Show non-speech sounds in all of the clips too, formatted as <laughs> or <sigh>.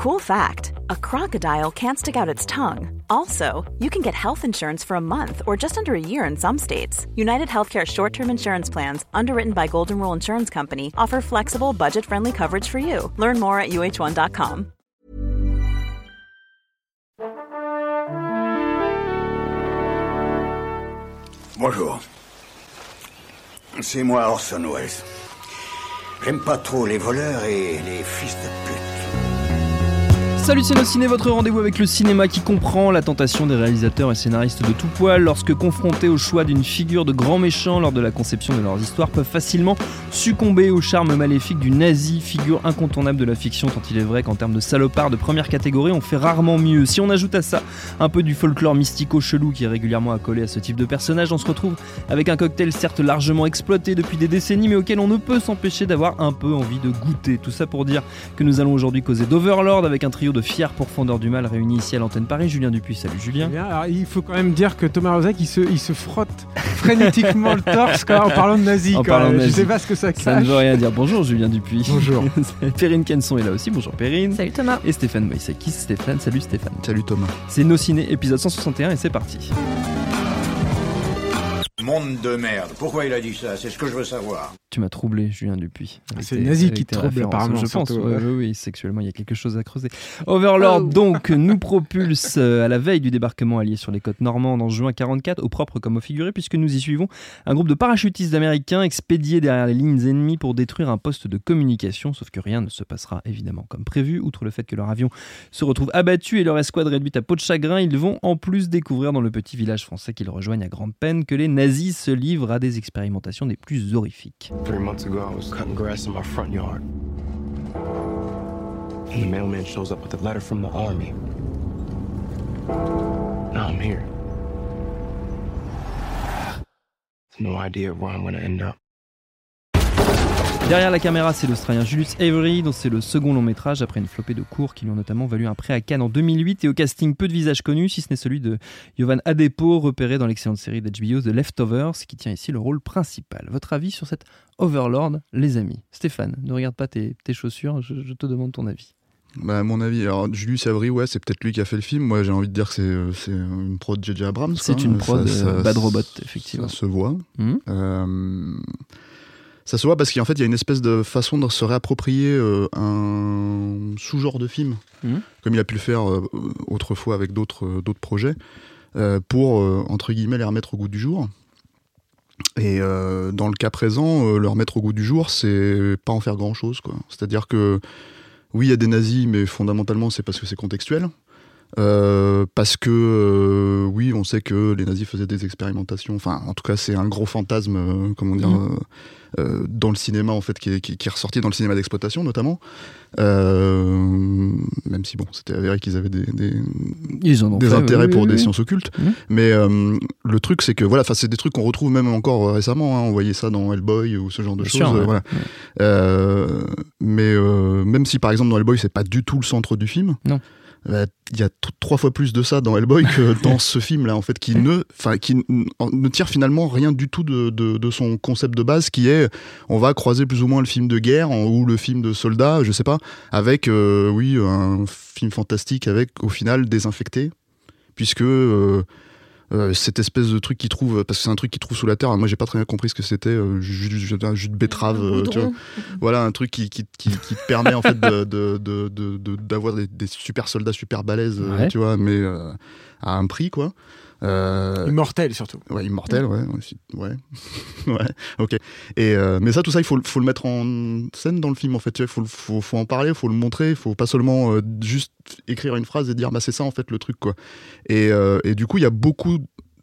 Cool fact a crocodile can't stick out its tongue. Also, you can get health insurance for a month or just under a year in some states. United Healthcare short term insurance plans, underwritten by Golden Rule Insurance Company, offer flexible, budget friendly coverage for you. Learn more at uh1.com. Bonjour. C'est moi Orson Welles. J'aime pas trop les voleurs et les fils de pute. Salut c'est Ciné, votre rendez-vous avec le cinéma qui comprend la tentation des réalisateurs et scénaristes de tout poil lorsque confrontés au choix d'une figure de grand méchant lors de la conception de leurs histoires peuvent facilement succomber au charme maléfique du nazi, figure incontournable de la fiction tant il est vrai qu'en termes de salopard de première catégorie on fait rarement mieux. Si on ajoute à ça un peu du folklore mystico-chelou qui est régulièrement accolé à ce type de personnage, on se retrouve avec un cocktail certes largement exploité depuis des décennies mais auquel on ne peut s'empêcher d'avoir un peu envie de goûter. Tout ça pour dire que nous allons aujourd'hui causer d'Overlord avec un trio de fiers pourfendeurs du mal réunis ici à l'antenne Paris. Julien Dupuis, salut Julien. alors, il faut quand même dire que Thomas Rozek, il se, il se frotte frénétiquement le torse quand, en parlant de nazi. En parlant Je sais pas ce que ça cache. Ça ne veut rien dire. Bonjour Julien Dupuis. Bonjour. <laughs> Perrine Kenson est là aussi. Bonjour Perrine. Salut Thomas. Et Stéphane Moïsakis. Stéphane, salut Stéphane. Salut Thomas. C'est Nos Ciné, épisode 161 et c'est parti. Monde de merde. Pourquoi il a dit ça? C'est ce que je veux savoir. Tu m'as troublé, Julien Dupuis. C'est nazi qui te trouble, apparemment. Je pense, oui, oui, sexuellement, il y a quelque chose à creuser. Overlord, oh. donc, <laughs> nous propulse euh, à la veille du débarquement allié sur les côtes normandes en juin 44, au propre comme au figuré, puisque nous y suivons un groupe de parachutistes américains expédiés derrière les lignes ennemies pour détruire un poste de communication, sauf que rien ne se passera évidemment comme prévu. Outre le fait que leur avion se retrouve abattu et leur escouade réduite à peau de chagrin, ils vont en plus découvrir dans le petit village français qu'ils rejoignent à grande peine que les nazis se livrent à des expérimentations des plus horrifiques. Three months ago, I was cutting grass in my front yard. And the mailman shows up with a letter from the army. Now I'm here. No idea where I'm gonna end up. Derrière la caméra, c'est l'Australien Julius Avery, dont c'est le second long métrage après une flopée de cours qui lui ont notamment valu un prêt à Cannes en 2008 et au casting peu de visages connus, si ce n'est celui de Yovan Adepo, repéré dans l'excellente série d'HBO The Leftovers, qui tient ici le rôle principal. Votre avis sur cette Overlord, les amis? Stéphane, ne regarde pas tes, chaussures, je, te demande ton avis. Bah, mon avis, alors Julius Avery, ouais, c'est peut-être lui qui a fait le film. Moi, j'ai envie de dire que c'est, euh, une prod JJ Abrams. C'est une prod euh, Bad Robot, effectivement. Ça se voit. Mmh. Euh, ça se voit parce qu'en fait, il y a une espèce de façon de se réapproprier euh, un sous-genre de film, mhm. comme il a pu le faire euh, autrefois avec d'autres euh, d'autres projets, pour, entre guillemets, les remettre au goût du jour. Et dans le cas présent, le remettre au goût du jour, c'est pas en faire grand-chose. C'est-à-dire que, oui, il y a des nazis, mais fondamentalement, c'est parce que c'est contextuel. Parce que oui, on sait que les nazis faisaient des expérimentations. Enfin, en tout cas, c'est un gros fantasme, comment dire, mhm. Euh, dans le cinéma en fait qui est, qui, est, ressorti dans le cinéma d'exploitation notamment euh, même si bon c'était avéré qu'ils avaient des, des, des intérêts pour des sciences occultes mmh. mais euh, le truc c'est que voilà c'est des trucs qu'on retrouve même encore récemment hein, on voyait ça dans Hellboy ou ce genre de choses voilà. mais même si par exemple dans Hellboy c'est pas du tout le centre du film non euh, il y a trois fois plus de ça dans Hellboy que <laughs> dans ce film là en fait qui ne enfin qui ne tire finalement rien du tout de, de, son concept de base qui est on va croiser plus ou moins le film de guerre ou le film de soldat je sais pas avec euh, oui un film fantastique avec au final désinfecté puisque euh, euh, cette espèce de truc qu'ils trouvent, parce que c'est un truc qu'ils trouvent sous la terre. Moi, j'ai pas très bien compris ce que c'était, euh, jus, un jus de betterave, euh, tu vois. Voilà, un truc qui, qui, qui, qui te permet en fait d'avoir de, de, de, des, super soldats super balèzes, tu vois, mais à un prix, quoi. Euh... Immortel surtout. Ouais, immortel, ouais, ouais, <laughs> ouais, ok. Et euh, mais ça, tout ça, il faut, faut le mettre en scène dans le film en fait. Il faut, faut, faut, en parler, il faut le montrer, il faut pas seulement euh, juste écrire une phrase et dire bah c'est ça en fait le truc quoi. Et, et du coup, il y a beaucoup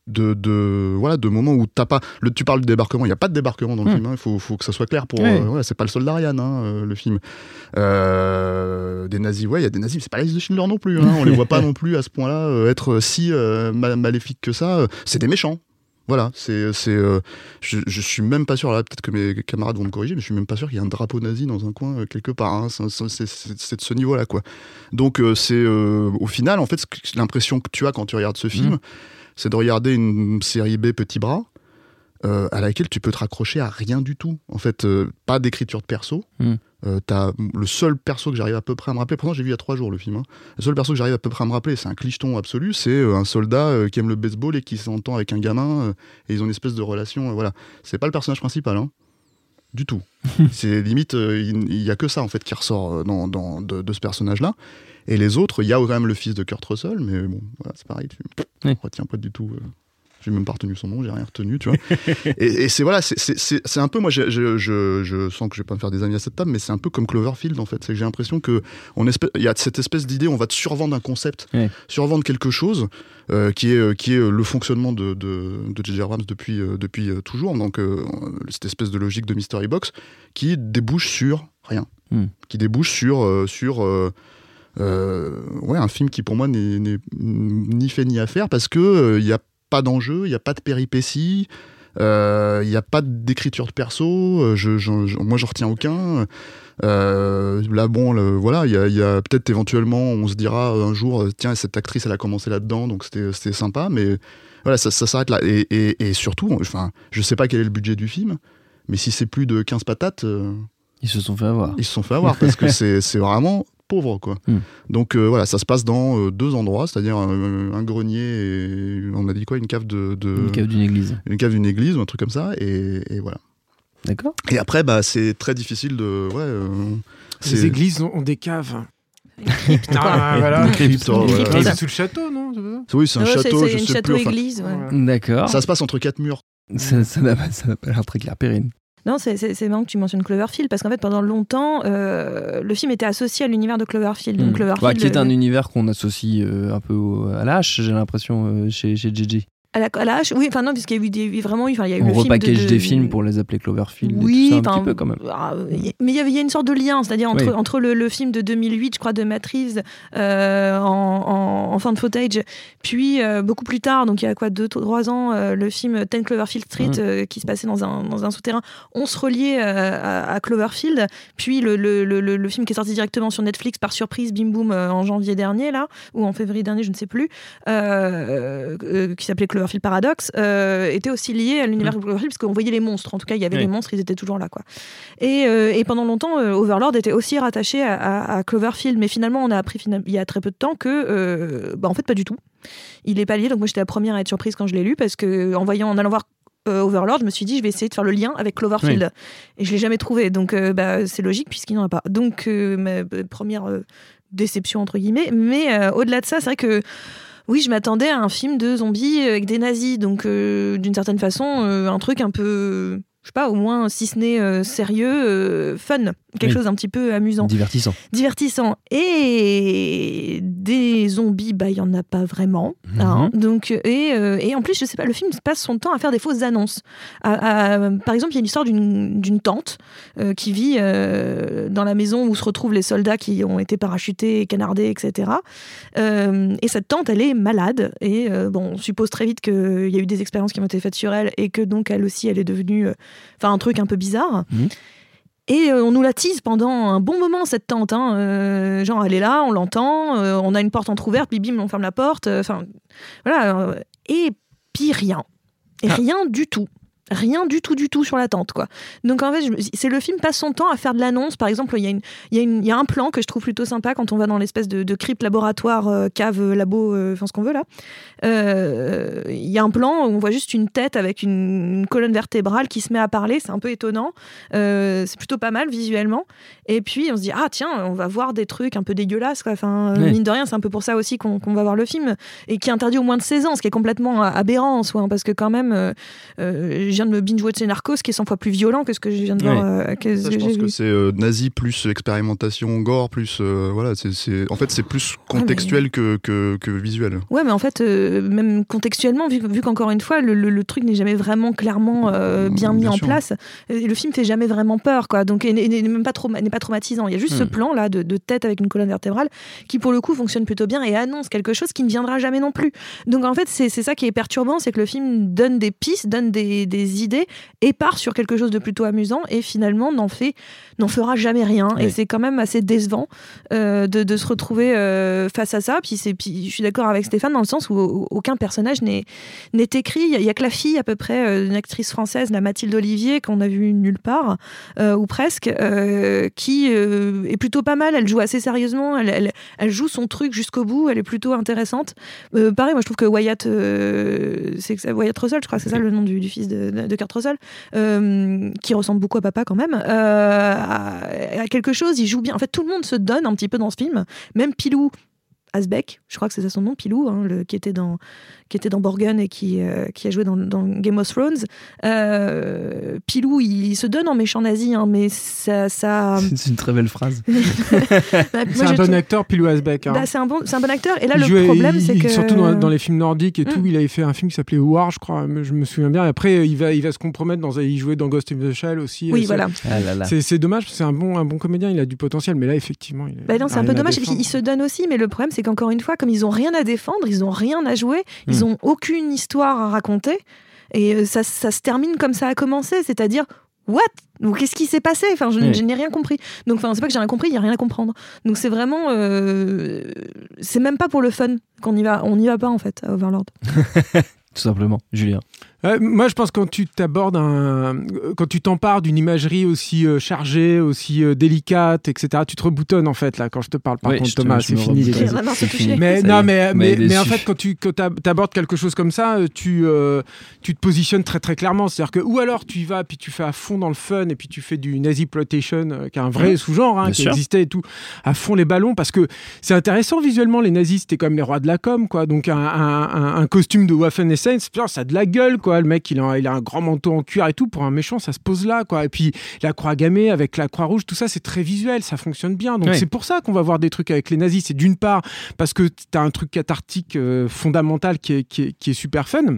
de, de, voilà, de moments où t'as pas. Le, tu parles du débarquement, il n'y a pas de débarquement dans le hmm. film. Hein, il faut, faut, que ça soit clair pour. Euh, c'est pas le soldat Ryan, hein, euh, le film. Euh, des nazis, ouais, il y a des nazis. C'est pas la liste de Schindler non plus. Hein, on les voit pas <laughs> non plus à ce point-là être si maléfiques que ça. C'est des méchants. Voilà, c'est, c'est, je, je, suis même pas sûr, là peut-être que mes camarades vont me corriger, mais je suis même pas sûr qu'il y ait un drapeau nazi dans un coin quelque part. Hein, c'est, de ce niveau-là, quoi. Donc c'est au final, en fait, l'impression que tu as quand tu regardes ce film, hmm c'est de regarder une série B petit bras. euh, à laquelle tu peux te raccrocher à rien du tout. En fait, euh, pas d'écriture de perso. Mm. Euh, t'as le seul perso que j'arrive à peu près à me rappeler, pourtant j'ai vu il y a trois jours le film, hein. le seul perso que j'arrive à peu près à me rappeler, c'est un clicheton absolu, c'est un soldat qui aime le baseball et qui s'entend avec un gamin, et ils ont une espèce de relation, voilà. C'est pas le personnage principal, hein. Du tout. <laughs> c'est limite, euh, il il y, a que ça en fait qui ressort euh, dans, dans- de, de ce personnage-là. Et les autres, il y a quand même le fils de Kurt Russell, mais bon, voilà, c'est pareil, tu Oui. retiens pas du tout. euh, j'ai même pas retenu son nom, j'ai rien retenu, tu vois. <laughs> et et c'est voilà, c'est- un peu, moi, je, je, je, je sens que je vais pas me faire des amis à cette table, mais c'est un peu comme Cloverfield en fait. C'est que j'ai l'impression que on espè- il y a cette espèce d'idée, on va te survendre un concept, Ouais. survendre quelque chose euh, qui est euh, qui est euh, le fonctionnement de de de J.J. Abrams depuis euh, depuis euh, toujours. Donc euh, cette espèce de logique de mystery box qui débouche sur rien, Hmm. qui débouche sur euh, sur euh, euh, ouais, un film qui pour moi n'est ni fait ni à faire parce que il n'y a pas d'enjeu, il n'y a pas de péripéties, il n'y a pas d'écriture de perso, euh, je, je- je- moi j'en retiens aucun. Euh, là bon, le- voilà, il y a, il y a peut-être éventuellement, on se dira un jour, euh, tiens, cette actrice elle a commencé là-dedans, donc c'était sympa, mais voilà, ça, ça s'arrête là. Et, et- et surtout, enfin, je sais pas quel est le budget du film, mais si c'est plus de 15 patates, euh, Ils se sont fait avoir. ils se sont fait avoir parce que <laughs> c'est c'est vraiment pauvre quoi. Hmm. Donc euh, voilà, ça se passe dans euh, deux endroits, c'est-à-dire un, un grenier et on a dit quoi, une cave de, de- Une cave d'une église. une cave d'une église ou un truc comme ça et, et voilà. D'accord Et après bah c'est très difficile de ouais. euh, Les églises ont, des caves. Ah, voilà. Une crypte, Une ouais, crypte. ouais. C'est sous le château, non pas Oui, c'est un Ouais, c'est- château, c'est je une sais plus. enfin, château-église. ouais. Ouais. D'accord. ça se passe entre quatre murs. Ça n'a pas, ça n'a pas l'air très clair, Perrine. Non, c'est- marrant que tu mentionnes Cloverfield parce qu'en fait, pendant longtemps, euh, le film était associé à l'univers de Cloverfield. Donc, Hmm. Cloverfield, Bah, qui est un univers qu'on associe euh, un peu au- à hache, j'ai l'impression, euh, chez, chez JJ. À la, à la hache, oui, enfin non, puisqu'il y a eu des, vraiment, eu- enfin, il y a eu On le film de- repackage de- des films pour les appeler Cloverfield Oui, et tout ça, un petit peu quand même. ah, mais il y y a une sorte de lien, c'est-à-dire entre, Oui. entre le, le film de 2008, je crois, de Matt Reeves euh, en, en, en fin de footage, puis euh, beaucoup plus tard, donc il y a quoi, deux, trois ans, euh, le film Ten Cloverfield Street Mhm. euh, qui se passait dans un, dans un souterrain. On se reliait à, à Cloverfield, puis le, le, le, le- le film qui est sorti directement sur Netflix par surprise, bim euh, en janvier dernier, là, ou en février dernier, je ne sais plus, qui s'appelait Cloverfield Paradox, euh, était aussi lié à l'univers de Cloverfield, parce qu'on voyait les monstres, en tout cas, il y avait Oui. les monstres, ils étaient toujours là, quoi. Et, et pendant longtemps, Overlord était aussi rattaché à, Cloverfield, mais finalement, on a appris il y a très peu de temps que, bah, en fait, pas du tout. Il est pas lié, donc moi j'étais la première à être surprise quand je l'ai lu, parce que en voyant, en allant voir Overlord, je me suis dit, je vais essayer de faire le lien avec Cloverfield. Et je l'ai jamais trouvé, donc c'est logique puisqu'il n'y en a pas. Donc, ma première déception, entre guillemets. Mais au-delà de ça, c'est vrai que. Oui, je m'attendais à un film de zombies avec des nazis, donc euh, d'une certaine façon, euh, un truc un peu, je sais pas, au moins, si ce n'est euh, sérieux, euh, fun, quelque Oui. chose un petit peu amusant Divertissant. divertissant et des zombies bah il y en a pas vraiment hein. donc et, euh, et en plus je sais pas le film passe son temps à faire des fausses annonces À- à- par exemple il y a l'histoire d'une d'une tante euh, qui vit euh, dans la maison où se retrouvent les soldats qui ont été parachutés canardés etc et cette tante elle est malade et bon on suppose très vite qu'il y a eu des expériences qui ont été faites sur elle et que donc elle aussi elle est devenue enfin un truc un peu bizarre Mhm. Et euh, on nous la tease pendant un bon moment, cette tente. hein. Euh, genre, elle est là, on l'entend, euh, on a une porte entrouverte, puis bim, on ferme la porte. euh, Enfin, voilà. et puis rien. Et Ah. rien du tout. Rien du tout, du tout sur la tente, quoi. Donc en fait, c'est le film passe son temps à faire de l'annonce. Par exemple, il y, a une- il y, a une- il y a un plan que je trouve plutôt sympa quand on va dans l'espèce de, de crypte laboratoire, euh, cave, euh, labo, euh, enfin ce qu'on veut là. Euh, Il y a un plan où on voit juste une tête avec une, une colonne vertébrale qui se met à parler. C'est un peu étonnant. C'est plutôt pas mal visuellement. Et puis on se dit ah tiens, on va voir des trucs un peu dégueulasses. Quoi. Enfin, mine de rien, c'est un peu pour ça aussi qu'on va voir le film et qui est interdit au moins de 16 ans, ce qui est complètement aberrant en soi, hein, parce que quand même, viens de me binge-watcher Narcos, qui est 100 fois plus violent que ce que je viens de Ouais. voir, euh, que Ça, je pense vu. que c'est euh, nazi plus expérimentation gore plus euh, voilà c'est en fait c'est plus contextuel que, que, que visuel. Ouais, mais en fait, même contextuellement, vu, vu qu'encore une fois, le, le- le truc n'est jamais vraiment clairement euh, bien mis Bien en place, le film fait jamais vraiment peur, quoi. Donc, n'est même pas, trauma- n'est pas traumatisant. Il y a juste ce Hmm. plan-là de, de tête avec une colonne vertébrale qui, pour le coup, fonctionne plutôt bien et annonce quelque chose qui ne viendra jamais non plus. Donc, en fait, c'est c'est ça qui est perturbant, c'est que le film donne des pistes, donne des, des des idées et part sur quelque chose de plutôt amusant et finalement n'en fait n'en fera jamais rien. Et c'est quand même assez décevant de, de, se retrouver face à ça. Puis je suis d'accord avec Stéphane dans le sens où, aucun personnage n'est n'est écrit. Il y, a que la fille à peu près une actrice française la Mathilde Olivier qu'on a vu nulle part ou presque qui est plutôt pas mal. Elle joue assez sérieusement. Elle, elle, joue son truc jusqu'au bout. Elle est plutôt intéressante. Pareil moi je trouve que Wyatt c'est Wyatt Russell, je crois que c'est ça le nom du, fils de, de, Kurt Russell, euh, qui ressemble beaucoup à papa quand même, euh, à, quelque chose. Il joue bien. En fait, tout le monde se donne un petit peu dans ce film. Même Pilou, Asbeck, je crois que c'est ça son nom, Pilou, hein, le, qui était dans qui était dans Borgen et qui, euh, qui a joué dans, Game of Thrones. Euh, Pilou, il, se donne en méchant nazi, hein, mais ça. ça... <laughs> C'est une très belle phrase. <laughs> Bah, c'est un bon acteur, Pilou Asbeck. Hein. Bah, c'est un, bon, un bon acteur. Et là, le problème, c'est que. Surtout dans, les films nordiques et tout, mm. il avait fait un film qui s'appelait War, je crois, je me souviens bien. Et après, il va, il va se compromettre dans. Il jouait dans Ghost in the Shell aussi. Oui, voilà. Ah c'est dommage, c'est un bon, un bon comédien, il a du potentiel, mais là, effectivement. Il bah non, c'est un peu dommage. Il, se donne aussi, mais le problème, c'est qu'encore une fois, comme ils ont rien à défendre, ils ont rien à jouer, ils mm. ont aucune histoire à raconter. Et euh, ça, ça se termine comme ça a commencé, c'est-à-dire what? Qu'est-ce qui s'est passé? Enfin, je, n'ai rien compris. Donc, enfin, c'est pas que j'ai rien compris, il y a rien à comprendre. Donc, c'est vraiment, euh, c'est même pas pour le fun qu'on y va. On n'y va pas en fait à Overlord. <laughs> Tout simplement, Julien. Euh, moi, je pense que quand tu t'abordes un, quand tu t'empares d'une imagerie aussi euh, chargée, aussi euh, délicate, etc., tu te reboutonnes en fait là. Quand je te parle, par contre, Thomas, c'est fini. Mais non, mais mais, mais, en fait, quand tu quand abordes quelque chose comme ça, tu tu te positionnes très très clairement. C'est-à-dire que ou alors tu y vas puis tu fais à fond dans le fun et puis tu fais du nazi plotation, qui est un vrai sous-genre hein, qui existait et tout, à fond les ballons parce que c'est intéressant visuellement. Les nazis, c'était comme les rois de la com, quoi. Donc un, un, un costume de Waffen Essence, ça a de la gueule, quoi. Le mec, il a, il a un grand manteau en cuir et tout. Pour un méchant, ça se pose là, quoi. Et puis la croix gammée avec la croix rouge, tout ça, c'est très visuel, ça fonctionne bien. Donc c'est pour ça qu'on va voir des trucs avec les nazis. C'est d'une part parce que tu as un truc cathartique euh, fondamental qui est, qui est, qui est super fun.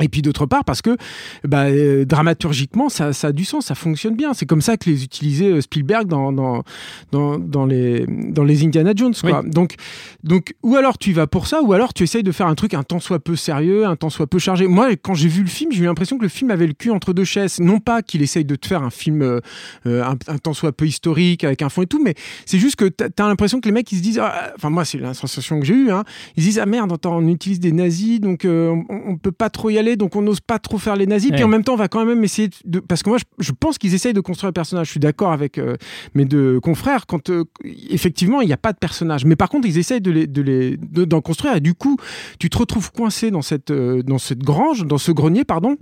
Et puis d'autre part parce que bah, euh, dramaturgiquement ça, ça, a du sens, ça fonctionne bien. C'est comme ça que les utilisait euh, Spielberg dans, dans, dans, dans, les, dans les Indiana Jones. Quoi. Donc, donc ou alors tu vas pour ça, ou alors tu essayes de faire un truc un tant soit peu sérieux, un tant soit peu chargé. Moi quand j'ai vu le film, j'ai eu l'impression que le film avait le cul entre deux chaises. Non pas qu'il essaye de te faire un film euh, un, un, tant soit peu historique avec un fond et tout, mais c'est juste que tu as, l'impression que les mecs ils se disent, ah, enfin moi c'est la sensation que j'ai eue, hein, ils se disent ah merde, on utilise des nazis donc on, on peut pas trop y aller donc on n'ose pas trop faire les nazis. Puis en même temps, on va quand même essayer de. Parce que moi, je, pense qu'ils essayent de construire un personnage. Je suis d'accord avec euh, mes deux confrères quand euh, effectivement, il n'y a pas de personnage. Mais par contre, ils essayent de les, de les, d'en construire. Et du coup, tu te retrouves coincé dans cette, euh, dans cette grange, dans ce grenier, pardon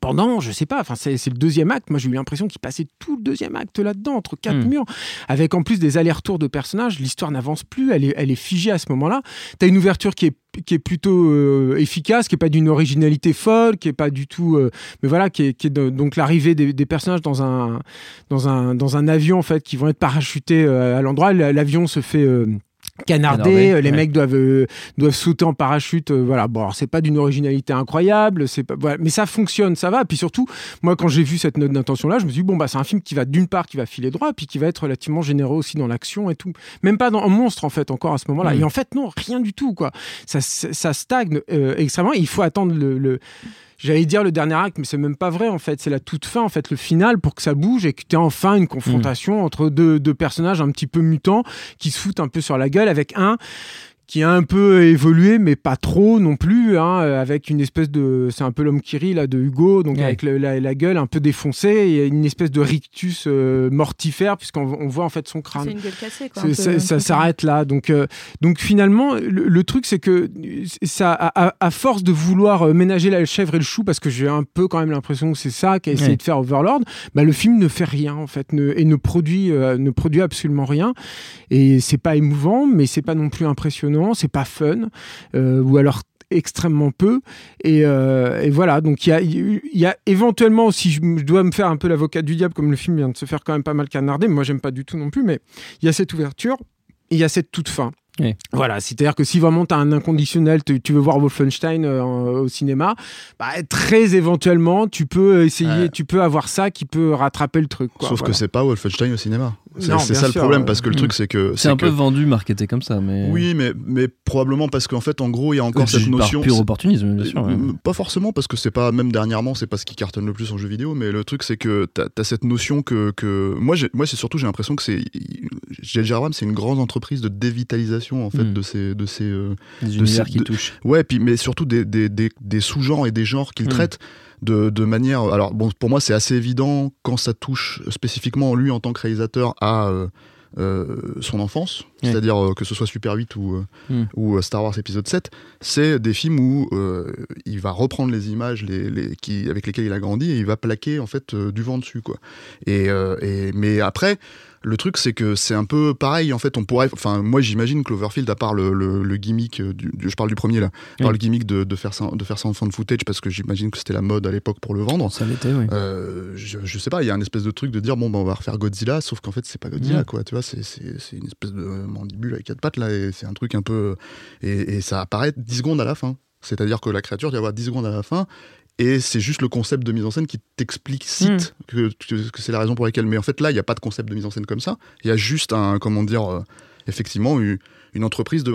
pendant, je sais pas, enfin c'est le deuxième acte. Moi, j'ai eu l'impression qu'il passait tout le deuxième acte là-dedans, entre quatre hmm. murs, avec en plus des allers-retours de personnages. L'histoire n'avance plus, elle est, elle est figée à ce moment-là. Tu as une ouverture qui est qui est plutôt euh, efficace, qui est pas d'une originalité folle, qui est pas du tout, euh, mais voilà, qui est, qui est donc l'arrivée des, des, personnages dans un dans un dans un avion en fait, qui vont être parachutés euh, à l'endroit. L'avion se fait canardé, euh, les mecs doivent euh, doivent sauter en parachute euh, voilà. Bon c'est pas d'une originalité incroyable c'est pas voilà, mais ça fonctionne ça va. Puis surtout moi quand j'ai vu cette note d'intention là je me suis dit bon bah c'est un film qui va d'une part qui va filer droit puis qui va être relativement généreux aussi dans l'action et tout. Même pas dans un monstre en fait encore à ce moment-là. Mm. et en fait non rien du tout quoi. Ça ça stagne extrêmement. Il faut attendre le j'allais dire le dernier acte, mais c'est même pas vrai en fait. C'est la toute fin, en fait, le final pour que ça bouge et que tu aies enfin une confrontation mm. entre deux, deux, personnages un petit peu mutants qui se foutent un peu sur la gueule avec un qui a un peu évolué, mais pas trop non plus, hein, avec une espèce de, c'est un peu l'homme qui rit là de Hugo, donc avec la, gueule un peu défoncée, et une espèce de rictus euh, mortifère puisqu'on voit en fait son crâne. C'est une gueule cassée. Quoi, ça s'arrête là, donc euh, donc finalement le, truc c'est que ça, à, force de vouloir euh, ménager la chèvre et le chou, parce que j'ai un peu quand même l'impression que c'est ça qu'a essayé de faire Overlord, bah, le film ne fait rien en fait, ne, et ne produit ne produit absolument rien, et c'est pas émouvant, mais c'est pas non plus impressionnant c'est pas fun, euh, ou alors extrêmement peu. Et, euh, voilà, donc il y a, éventuellement, si je, dois me faire un peu l'avocat du diable, comme le film vient de se faire quand même pas mal canarder, moi j'aime pas du tout non plus, mais il y a cette ouverture, il y a cette toute fin. Voilà, c'est-à-dire que si vraiment tu as un inconditionnel, tu, veux voir Wolfenstein euh, au cinéma, bah, très éventuellement, tu peux essayer, tu peux avoir ça qui peut rattraper le truc. Sauf que c'est pas Wolfenstein au cinéma. C'est ça le problème parce que le truc c'est que c'est un peu vendu, marketé comme ça, mais oui, mais mais probablement parce qu'en fait en gros il y a encore cette notion. Par pur opportunisme, bien sûr. Pas forcément parce que c'est pas même dernièrement c'est pas ce qui cartonne le plus en jeu vidéo, mais le truc c'est que t'as as cette notion que que moi moi c'est surtout j'ai l'impression que c'est J.J. Abrams c'est une grande entreprise de dévitalisation en fait hmm. de ces de ces euh, des univers qui touchent. Ouais, puis mais surtout des des, des, des sous-genres et des genres qu'il hmm. traite de, de, manière. Alors, bon, pour moi, c'est assez évident quand ça touche spécifiquement lui en tant que réalisateur à. Euh, euh, son enfance, c'est-à-dire euh, que ce soit Super 8 ou, hmm. ou Star Wars épisode 7, c'est des films où il va reprendre les images les, les, qui, avec lesquelles il a grandi et il va plaquer en fait du vent dessus. Quoi. Et, et, mais après, le truc, c'est que c'est un peu pareil. En fait, on pourrait. Enfin, moi, j'imagine Cloverfield, à part le, le, gimmick, euh, du, je parle du premier là, par le gimmick de, de, faire ça, de faire ça en fan footage, parce que j'imagine que c'était la mode à l'époque pour le vendre. Ça l'était, oui. Euh, je, je, sais pas, il y a un espèce de truc de dire bon, bah, on va refaire Godzilla, sauf qu'en fait, c'est pas Godzilla, quoi. Tu vois, c'est une espèce de mandibule avec quatre pattes là, et c'est un truc un peu. Et, et ça apparaît 10 secondes à la fin. C'est-à-dire que la créature doit y avoir 10 secondes à la fin, et c'est juste le concept de mise en scène qui t'explicite hmm. que, que, c'est la raison pour laquelle. Mais en fait, là, il n'y a pas de concept de mise en scène comme ça. Il y a juste un, comment dire, euh, effectivement, une entreprise de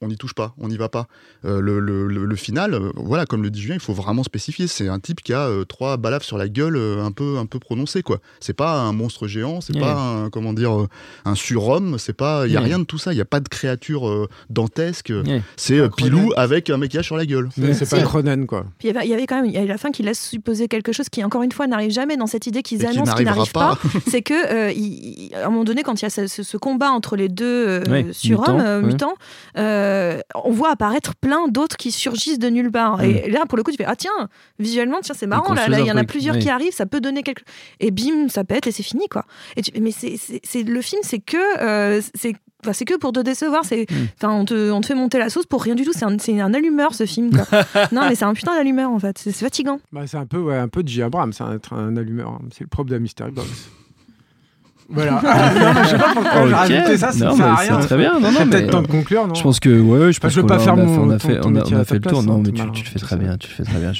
on n'y touche pas, on n'y va pas. Euh, le, le, le, final, euh, voilà, comme le dit Julien, il faut vraiment spécifier. C'est un type qui a euh, trois balafres sur la gueule un peu un peu prononcées quoi. C'est pas un monstre géant, c'est pas un comment dire un surhomme, c'est pas il y a rien de tout ça. Il y a pas de créature dantesque. C'est Pilou avec un maquillage sur la gueule. C'est pas Cronen quoi. il y, avait, quand même il y a la fin qui laisse supposer quelque chose qui encore une fois n'arrive jamais dans cette idée qu'ils annoncent qui n'arrive pas. c'est que à un moment donné quand il y a ce, combat entre les deux surhommes euh, mutant, euh, on voit apparaître plein d'autres qui surgissent de nulle part. Et là, pour le coup, tu fais Ah, tiens, visuellement, tiens, c'est marrant, là, il y en a plusieurs qui arrivent, ça peut donner quelque Et bim, ça pète et c'est fini, quoi. Et Mais c'est le film, c'est que. Euh, c'est c'est que pour te décevoir. C'est, mm. enfin, on, te, on te fait monter la sauce pour rien du tout. C'est un, un, allumeur ce film. <laughs> non, mais c'est un putain d'allumeur en fait. C'est fatigant. Bah, c'est un peu, ouais, un peu de J. Abrams, c'est un, un, allumeur. Hein. C'est le propre de Mystery Box. Voilà. <laughs> non, mais je sais pas pourquoi okay. j'ai rajouté ça, ça non, sert à rien. C'est très bien. Non, non, peut-être temps de conclure, non Je pense que, ouais, je pense je veux pas faire mon. On a fait, on a, on a fait le tour. Non, mais tu, tu, le fais très bien. Tu le fais très bien.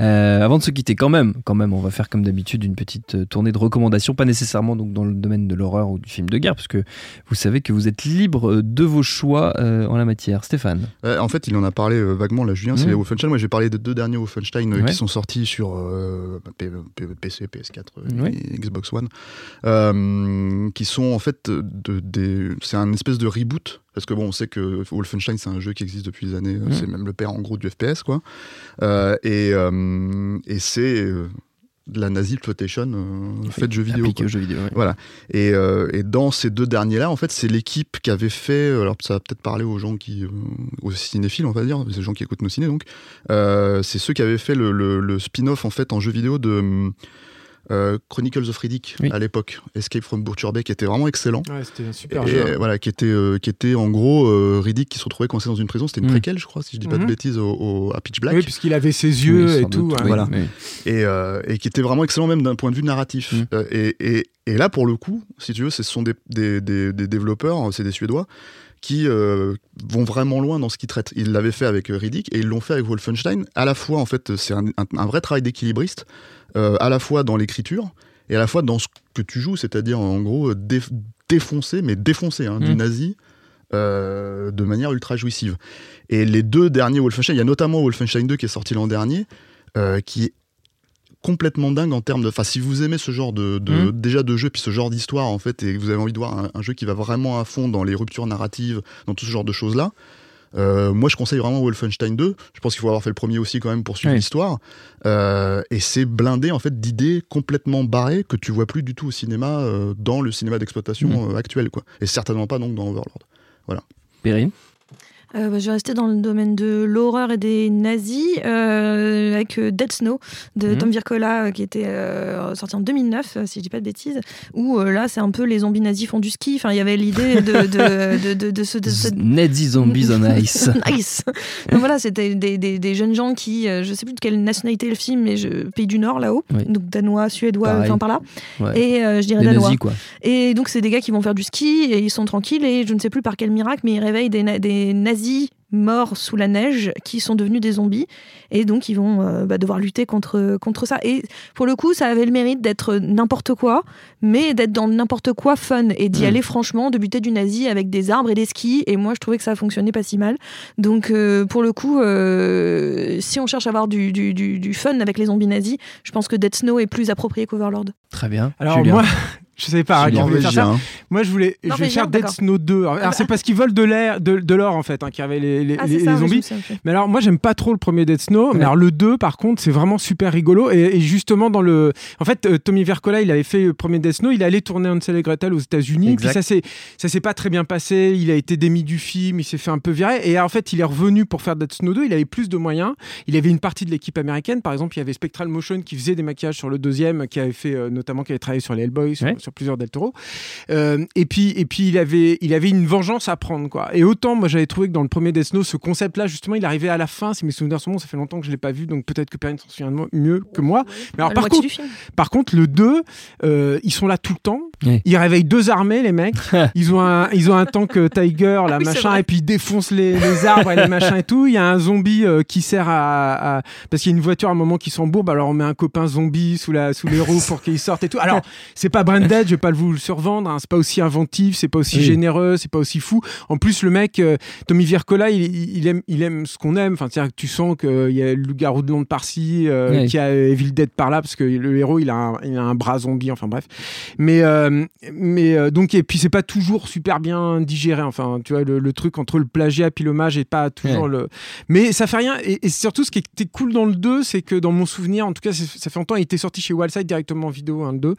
euh, avant de se quitter, quand même, quand même, on va faire comme d'habitude une petite euh, tournée de recommandations, pas nécessairement donc dans le domaine de l'horreur ou du film de guerre, parce que vous savez que vous êtes libre euh, de vos choix euh, en la matière. Stéphane. en fait, il en a parlé vaguement là, Julien. C'est mmh. Wolfenstein. Moi, j'ai parlé des deux derniers Wolfenstein qui sont sortis sur PC, PS4 et Xbox One, qui sont en fait de, c'est un espèce de reboot parce que bon on sait que Wolfenstein c'est un jeu qui existe depuis des années mm. c'est même le père en gros du FPS quoi euh, et, euh, et c'est euh, de la nazi exploitation euh, faite jeu vidéo. Jeu vidéo Voilà. Et, et, dans ces deux derniers-là, en fait, c'est l'équipe qui avait fait. Alors, ça va peut-être parler aux gens qui, aux cinéphiles, on va dire, ces gens qui écoutent nos ciné. Donc, c'est ceux qui avaient fait le, le, le spin-off en fait en jeu vidéo de euh, Chronicles of Riddick à l'époque, Escape from Butcher Bay, qui était vraiment excellent. Ouais, c'était un super jeu. Voilà, qui était, euh, qui était en gros euh, Riddick qui se retrouvait coincé dans une prison. C'était une mm. préquelle, je crois, si je dis pas de mm-hmm. bêtises, au, à Pitch Black. Oui, puisqu'il avait ses yeux et tout. Voilà. Et, et, qui était vraiment excellent même d'un point de vue narratif. Mm. Et, et, et, là, pour le coup, si tu veux, ce sont des, des, des, des développeurs, c'est des Suédois qui vont vraiment loin dans ce qu'ils traitent. Ils l'avaient fait avec Riddick et ils l'ont fait avec Wolfenstein. À la fois, en fait, c'est un, un, vrai travail d'équilibriste, à la fois dans l'écriture et à la fois dans ce que tu joues, c'est-à-dire en gros défoncer, mais défoncer hein, du mmh. nazi euh, de manière ultra jouissive. Et les deux derniers Wolfenstein, il y a notamment Wolfenstein 2 qui est sorti l'an dernier, euh, qui est complètement dingue en termes de. Enfin, si vous aimez ce genre de, mmh. déjà de jeu puis ce genre d'histoire en fait et que vous avez envie de voir un, un, jeu qui va vraiment à fond dans les ruptures narratives, dans tout ce genre de choses là, euh, moi, je conseille vraiment Wolfenstein 2. Je pense qu'il faut avoir fait le premier aussi quand même pour suivre l'histoire. Euh, et c'est blindé en fait d'idées complètement barrées que tu vois plus du tout au cinéma euh, dans le cinéma d'exploitation mm. actuel, quoi. Et certainement pas donc dans Overlord. Voilà. Perrine? Euh, bah, je vais rester dans le domaine de l'horreur et des nazis euh, avec euh, Dead Snow de mhm. Tom Vircola qui était sorti en 2009 si je dis pas de bêtises où là c'est un peu les zombies nazis font du ski. Enfin il y avait l'idée de de, <laughs> de, de, ce, <laughs> Nazi zombies on <laughs> ice. Nice. Donc voilà c'était des, des, des, jeunes gens qui je sais plus de quelle nationalité le film mais je, pays du Nord là-haut. Donc danois suédois enfin par là. Et je dirais danois. nazis, quoi. et donc c'est des gars qui vont faire du ski et ils sont tranquilles et je ne sais plus par quel miracle mais ils réveillent des, des nazis morts sous la neige qui sont devenus des zombies et donc ils vont euh, bah, devoir lutter contre, contre ça. Et pour le coup, ça avait le mérite d'être n'importe quoi, mais d'être dans n'importe quoi fun et d'y mm. aller franchement, de buter du nazi avec des arbres et des skis. Et moi, je trouvais que ça fonctionnait pas si mal. Donc euh, pour le coup, euh, si on cherche à avoir du, du, du, fun avec les zombies nazis, je pense que Dead Snow est plus approprié qu'Overlord. Très bien. Alors moi, je savais pas qui voulait faire ça. Moi, je voulais, je vais faire Dead Snow 2. Alors, c'est parce qu'ils volent de l'air, de, de l'or en fait, hein, qui avait les, les, ah, les, zombies. Mais alors, moi, j'aime pas trop le premier Dead Snow. Mais alors, le 2, par contre, c'est vraiment super rigolo. Et, justement, dans le, en fait, euh, Tommy Vercola, il avait fait le premier Dead Snow. Il allait tourner Hansel et Gretel aux États-Unis. Puis ça s'est, ça s'est pas très bien passé. Il a été démis du film. Il s'est fait un peu virer. Et en fait, il est revenu pour faire Dead Snow 2. Il avait plus de moyens. Il avait une partie de l'équipe américaine. Par exemple, il y avait Spectral Motion qui faisait des maquillages sur le deuxième, qui avait fait euh, notamment, qui avait travaillé sur les Hellboy, sur, sur plusieurs Del Toro. Euh, et puis, et puis il avait, il avait une vengeance à prendre, quoi. Et autant, moi, j'avais trouvé que dans le premier Death Note, ce concept-là, justement, il arrivait à la fin. Si mes souvenirs sont bons, ça fait longtemps que je l'ai pas vu, donc peut-être que Perrine s'en souvient mieux que moi. Mais alors, par contre, par contre, le 2, euh, ils sont là tout le temps. Ils réveillent deux armées, les mecs. <laughs> ils ont un, ils ont un tank euh, Tiger, la machin, et puis ils défoncent les, les, arbres et les machins et tout. Il y a un zombie qui sert à, parce qu'il y a une voiture à un moment qui s'embourbe, alors on met un copain zombie sous la, sous les roues pour qu'il sorte et tout. Alors, c'est pas Je vais pas vous le survendre. Hein, c'est pas aussi inventif, c'est pas aussi généreux, c'est pas aussi fou. En plus, le mec, euh, Tommy Vircola, il, aime, il aime ce qu'on aime. Enfin, c'est-à-dire que tu sens qu'il y a le loup-garou de Londres par-ci, euh, qui a Evil Dead par là, parce que le héros, il a un, il a un bras zombie. Enfin bref. Mais, euh, mais donc et puis c'est pas toujours super bien digéré. Enfin, tu vois, le, truc entre le plagiat et l'hommage est pas toujours le. Mais ça fait rien. Et, surtout, ce qui était cool dans le 2, c'est que dans mon souvenir, en tout cas, ça fait longtemps, il était sorti chez Wildside directement en vidéo, un 2.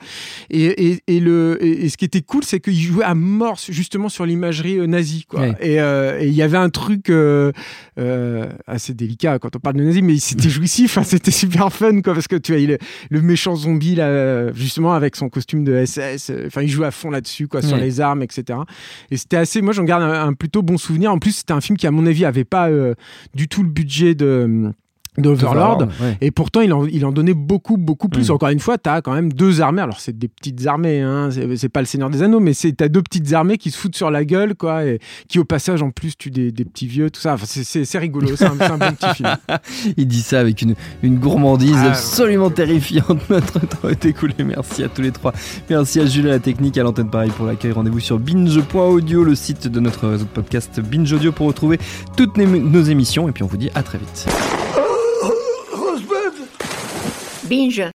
Et, et, le, et, ce qui était cool, c'est qu'il jouait à mort justement sur l'imagerie euh, nazie. Quoi. Euh, et il y avait un truc euh, assez délicat quand on parle de nazi, mais c'était jouissif, hein, c'était super fun quoi, parce que tu vois, il, le méchant zombie là, justement avec son costume de SS, enfin il jouait à fond là-dessus quoi, sur les armes, etc. Et c'était assez, moi j'en garde un, plutôt bon souvenir. En plus, c'était un film qui à mon avis avait pas du tout le budget de d'Overlord. Et pourtant il en, il en donnait beaucoup beaucoup plus. Mm. encore une fois tu as quand même deux armées. Alors c'est des petites armées hein, c'est pas le Seigneur des Anneaux mais c'est t'as deux petites armées qui se foutent sur la gueule quoi et qui au passage en plus tuent des, des petits vieux tout ça. Enfin, c'est rigolo. C'est un, un, bon petit film. <laughs> Il dit ça avec une, une gourmandise ah, absolument terrifiante. <laughs> Notre temps est écoulé. Merci à tous les trois. Merci à Jules à la technique à l'antenne pareil pour l'accueil. Rendez-vous sur binge.audio le site de notre podcast Binge Audio pour retrouver toutes nos émissions. Et puis on vous dit à très vite Binge